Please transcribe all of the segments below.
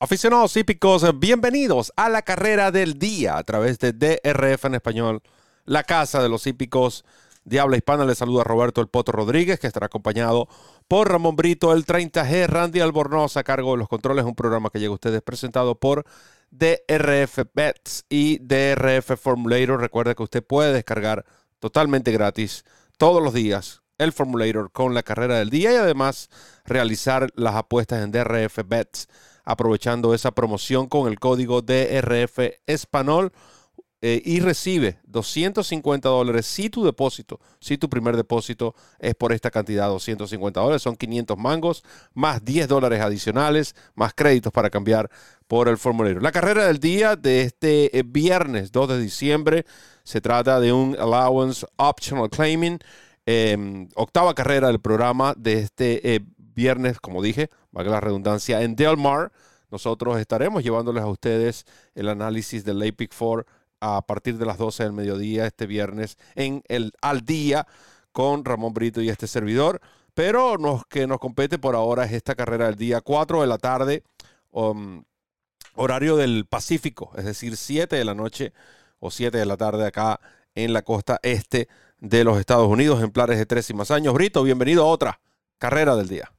Aficionados hípicos, bienvenidos a la carrera del día a través de DRF en español, la casa de los hípicos de hispana. Les saluda Roberto El Poto Rodríguez, que estará acompañado por Ramón Brito, el 30G, Randy Albornoz a cargo de los controles, un programa que llega a ustedes presentado por DRF Bets y DRF Formulator. Recuerda que usted puede descargar totalmente gratis todos los días el Formulator con la carrera del día y además realizar las apuestas en DRF Bets aprovechando esa promoción con el código DRF Español eh, y recibe 250 dólares si tu depósito, si tu primer depósito es por esta cantidad, 250 dólares, son 500 mangos, más 10 dólares adicionales, más créditos para cambiar por el formulario. La carrera del día de este eh, viernes 2 de diciembre se trata de un Allowance Optional Claiming, em, octava carrera del programa de este eh, viernes, como dije, valga la redundancia, en Del Mar. Nosotros estaremos llevándoles a ustedes el análisis del APIC 4 a partir de las 12 del mediodía este viernes en el Al Día con Ramón Brito y este servidor. Pero lo que nos compete por ahora es esta carrera del día 4 de la tarde, um, horario del Pacífico, es decir, 7 de la noche o 7 de la tarde acá en la costa este de los Estados Unidos, ejemplares de tres y más años. Brito, bienvenido a otra carrera del día.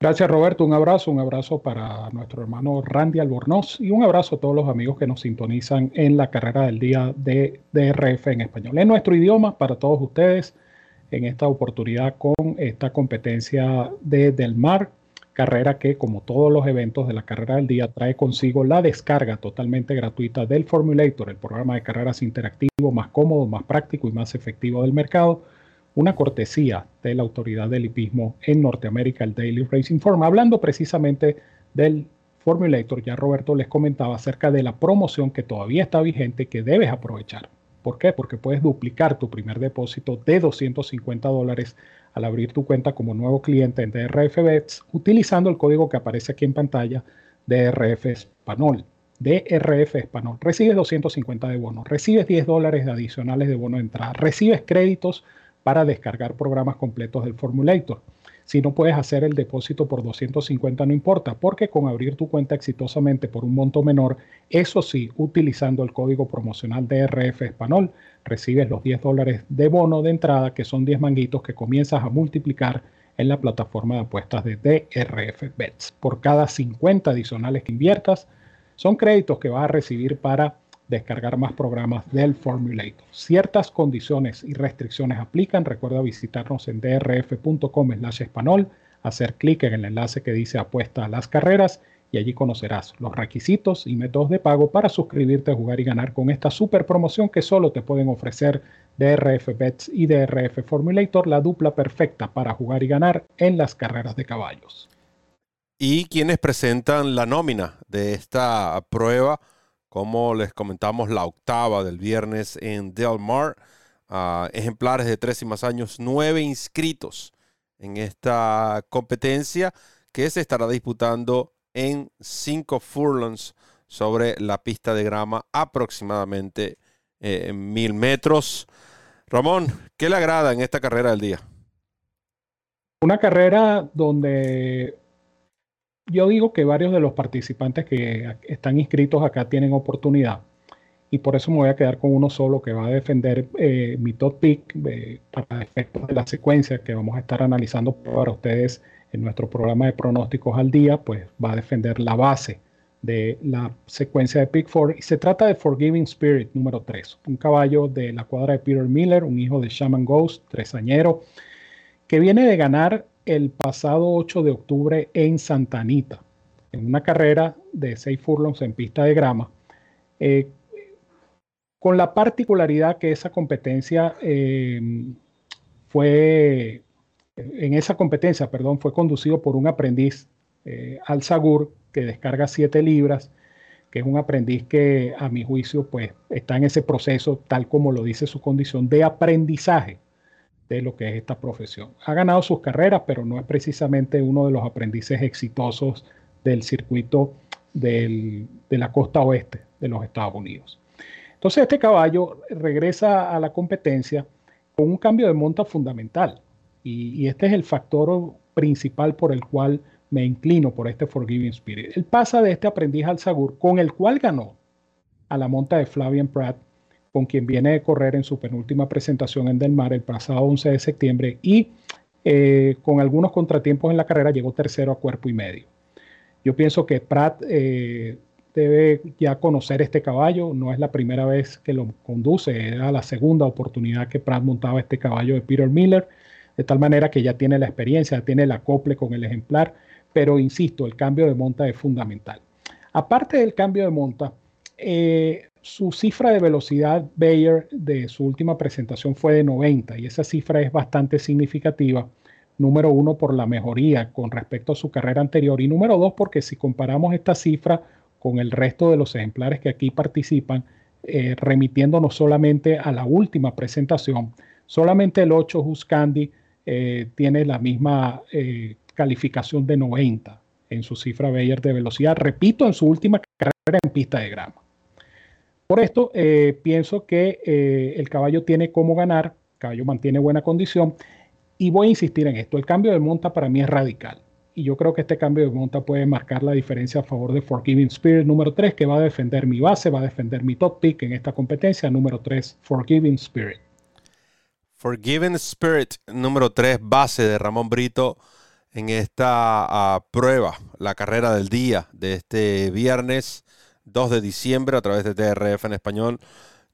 Gracias Roberto, un abrazo, un abrazo para nuestro hermano Randy Albornoz y un abrazo a todos los amigos que nos sintonizan en la carrera del día de DRF en español. En nuestro idioma, para todos ustedes, en esta oportunidad con esta competencia de Del Mar, carrera que como todos los eventos de la carrera del día trae consigo la descarga totalmente gratuita del Formulator, el programa de carreras interactivo más cómodo, más práctico y más efectivo del mercado una cortesía de la autoridad del hipismo en Norteamérica, el Daily Racing Form. Hablando precisamente del Formulator, ya Roberto les comentaba acerca de la promoción que todavía está vigente que debes aprovechar. ¿Por qué? Porque puedes duplicar tu primer depósito de 250 dólares al abrir tu cuenta como nuevo cliente en DRF Bets utilizando el código que aparece aquí en pantalla DRF Español. DRF Español. Recibes 250 de bono, recibes 10 dólares adicionales de bono de entrada, recibes créditos para descargar programas completos del Formulator. Si no puedes hacer el depósito por 250 no importa, porque con abrir tu cuenta exitosamente por un monto menor, eso sí, utilizando el código promocional DRF Español, recibes los 10 dólares de bono de entrada, que son 10 manguitos que comienzas a multiplicar en la plataforma de apuestas de DRF Bets. Por cada 50 adicionales que inviertas, son créditos que vas a recibir para descargar más programas del Formulator. Ciertas condiciones y restricciones aplican. Recuerda visitarnos en drf.com slash español, hacer clic en el enlace que dice apuesta a las carreras y allí conocerás los requisitos y métodos de pago para suscribirte a jugar y ganar con esta super promoción que solo te pueden ofrecer DRF Bets y DRF Formulator, la dupla perfecta para jugar y ganar en las carreras de caballos. Y quienes presentan la nómina de esta prueba como les comentamos, la octava del viernes en Del Mar. Ah, ejemplares de tres y más años, nueve inscritos en esta competencia que se estará disputando en cinco furlongs sobre la pista de grama, aproximadamente eh, mil metros. Ramón, ¿qué le agrada en esta carrera del día? Una carrera donde yo digo que varios de los participantes que están inscritos acá tienen oportunidad. Y por eso me voy a quedar con uno solo que va a defender eh, mi top pick eh, para efectos de la secuencia que vamos a estar analizando para ustedes en nuestro programa de pronósticos al día, pues va a defender la base de la secuencia de Pick 4 y se trata de Forgiving Spirit número 3, un caballo de la cuadra de Peter Miller, un hijo de Shaman Ghost, tresañero, que viene de ganar el pasado 8 de octubre en Santa Anita, en una carrera de 6 furlongs en pista de grama, eh, con la particularidad que esa competencia em, fue, en esa competencia, perdón, fue conducido por un aprendiz eh, al Sagur que descarga 7 libras, que es un aprendiz que a mi juicio pues está en ese proceso, tal como lo dice su condición de aprendizaje de lo que es esta profesión. Ha ganado sus carreras, pero no es precisamente uno de los aprendices exitosos del circuito de la costa oeste de los Estados Unidos. Entonces este caballo regresa a la competencia con un cambio de monta fundamental y, y este es el factor principal por el cual me inclino por este Forgiving Spirit. Él pasa de este aprendiz al Sagur, con el cual ganó a la monta de Flavian Pratt, con quien viene de correr en su penúltima presentación en Del Mar el pasado 11 de septiembre y eh, con algunos contratiempos en la carrera llegó tercero a cuerpo y medio. Yo pienso que Pratt eh, debe ya conocer este caballo, no es la primera vez que lo conduce, era la segunda oportunidad que Pratt montaba este caballo de Peter Miller, de tal manera que ya tiene la experiencia, tiene el acople con el ejemplar, pero insisto, el cambio de monta es fundamental. Aparte del cambio de monta, eh, su cifra de velocidad Bayer de su última presentación fue de 90 y esa cifra es bastante significativa. Número uno, por la mejoría con respecto a su carrera anterior y número dos, porque si comparamos esta cifra con el resto de los ejemplares que aquí participan, eh, remitiéndonos solamente a la última presentación, solamente el 8 Huscandi eh, tiene la misma eh, calificación de 90 en su cifra Bayer de velocidad, repito, en su última carrera en pista de grama. Por esto, eh, pienso que eh, el caballo tiene cómo ganar, el caballo mantiene buena condición y voy a insistir en esto, el cambio de monta para mí es radical y yo creo que este cambio de monta puede marcar la diferencia a favor de Forgiving Spirit número 3 que va a defender mi base, va a defender mi top pick en esta competencia, número 3, Forgiving Spirit. Forgiving Spirit número 3, base de Ramón Brito en esta ah, prueba, la carrera del día de este viernes 2 de diciembre a través de TRF en español.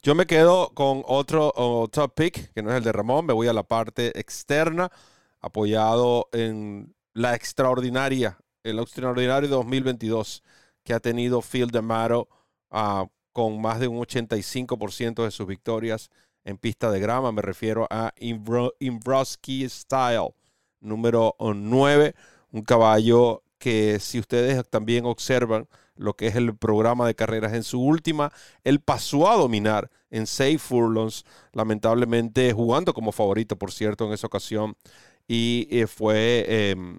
Yo me quedo con otro top pick, que no es el de Ramón, me voy a la parte externa, apoyado en la extraordinaria, el extraordinario 2022 que ha tenido Phil DeMaro uh, con más de un 85% de sus victorias en pista de grama. Me refiero a Imbroski Style, número 9, un caballo que si ustedes también observan, lo que es el programa de carreras. En su última, él pasó a dominar en seis furlongs, lamentablemente jugando como favorito, por cierto, en esa ocasión, y eh, fue em,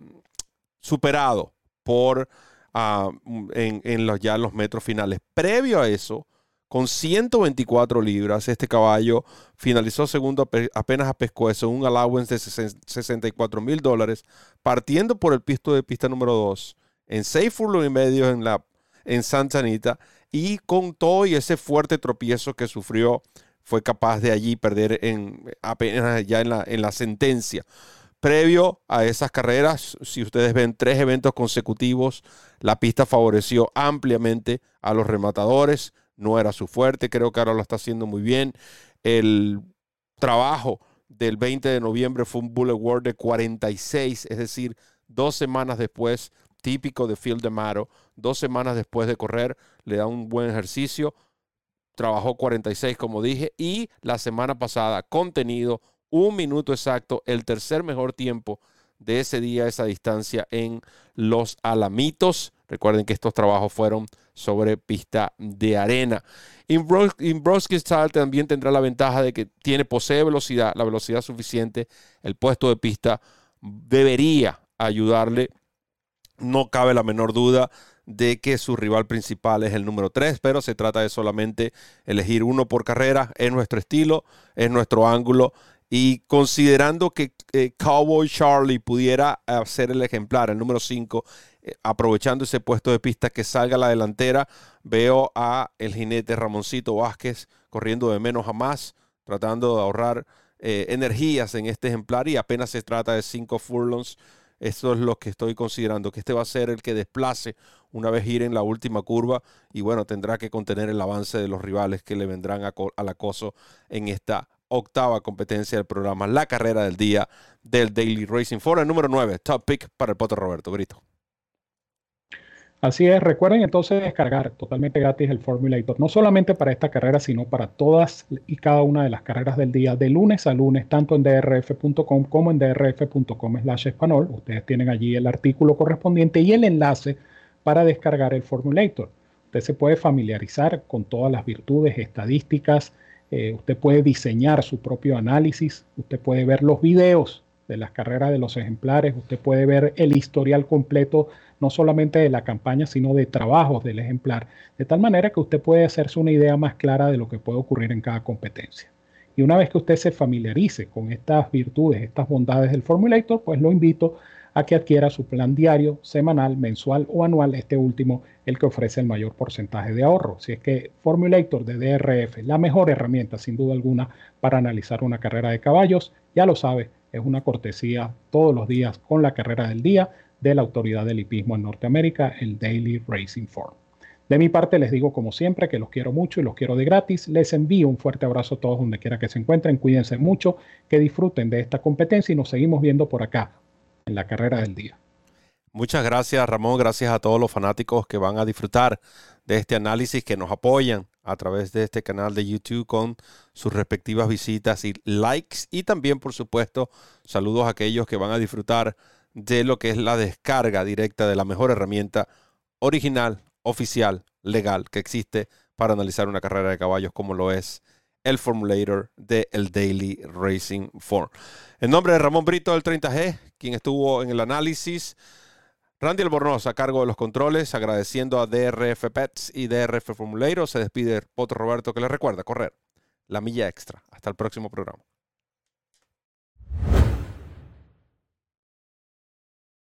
superado por ah, en, los, ya los metros finales. Previo a eso, con 124 libras, este caballo finalizó segundo apenas a Pescuezo, un allowance de 64 mil dólares, partiendo por el pisto de pista número 2, en seis furlongs y medio en la en Santa Anita y con todo y ese fuerte tropiezo que sufrió, fue capaz de allí perder en, apenas ya en la, en la sentencia. Previo a esas carreras, si ustedes ven tres eventos consecutivos, la pista favoreció ampliamente a los rematadores. No era su fuerte, creo que ahora lo está haciendo muy bien. El trabajo del 20 de noviembre fue un Bullet World de 46, es decir, dos semanas después típico de Phil DeMaro. Dos semanas después de correr, le da un buen ejercicio. Trabajó 46, como dije, y la semana pasada, contenido, un minuto exacto, el tercer mejor tiempo de ese día, esa distancia en Los Alamitos. Recuerden que estos trabajos fueron sobre pista de arena. Imbroski Style también tendrá la ventaja de que tiene, posee velocidad, la velocidad suficiente. El puesto de pista debería ayudarle no cabe la menor duda de que su rival principal es el número 3, pero se trata de solamente elegir uno por carrera. Es nuestro estilo, es nuestro ángulo. Y considerando que eh, Cowboy Charlie pudiera ser el ejemplar, el número 5, eh, aprovechando ese puesto de pista que salga a la delantera, veo a el jinete Ramoncito Vázquez corriendo de menos a más, tratando de ahorrar eh, energías en este ejemplar y apenas se trata de 5 furlongs eso es lo que estoy considerando, que este va a ser el que desplace una vez gire en la última curva y bueno, tendrá que contener el avance de los rivales que le vendrán al acoso en esta octava competencia del programa, la carrera del día del Daily Racing Forum, número 9, top pick para el Poto Roberto Brito. Así es, recuerden entonces descargar totalmente gratis el Formulator, no solamente para esta carrera, sino para todas y cada una de las carreras del día, de lunes a lunes, tanto en drf.com como en drf.com slash español. Ustedes tienen allí el artículo correspondiente y el enlace para descargar el Formulator. Usted se puede familiarizar con todas las virtudes, estadísticas, eh, usted puede diseñar su propio análisis, usted puede ver los videos de las carreras de los ejemplares, usted puede ver el historial completo no solamente de la campaña, sino de trabajos del ejemplar, de tal manera que usted puede hacerse una idea más clara de lo que puede ocurrir en cada competencia. Y una vez que usted se familiarice con estas virtudes, estas bondades del Formulator, pues lo invito a que adquiera su plan diario, semanal, mensual o anual, este último el que ofrece el mayor porcentaje de ahorro. Si es que Formulator de DRF, la mejor herramienta sin duda alguna para analizar una carrera de caballos, ya lo sabe, es una cortesía todos los días con la carrera del día de la autoridad del hipismo en Norteamérica, el Daily Racing Form. De mi parte les digo como siempre que los quiero mucho y los quiero de gratis. Les envío un fuerte abrazo a todos donde quiera que se encuentren. Cuídense mucho, que disfruten de esta competencia y nos seguimos viendo por acá en la carrera del día. Muchas gracias Ramón, gracias a todos los fanáticos que van a disfrutar de este análisis, que nos apoyan a través de este canal de YouTube con sus respectivas visitas y likes. Y también, por supuesto, saludos a aquellos que van a disfrutar de lo que es la descarga directa de la mejor herramienta original oficial, legal, que existe para analizar una carrera de caballos como lo es el formulator de el Daily Racing Form. En nombre de Ramón Brito del 30G, quien estuvo en el análisis, Randy Albornoz a cargo de los controles, agradeciendo a DRF Pets y DRF Formulator, se despide Potro Roberto que le recuerda correr la milla extra. Hasta el próximo programa.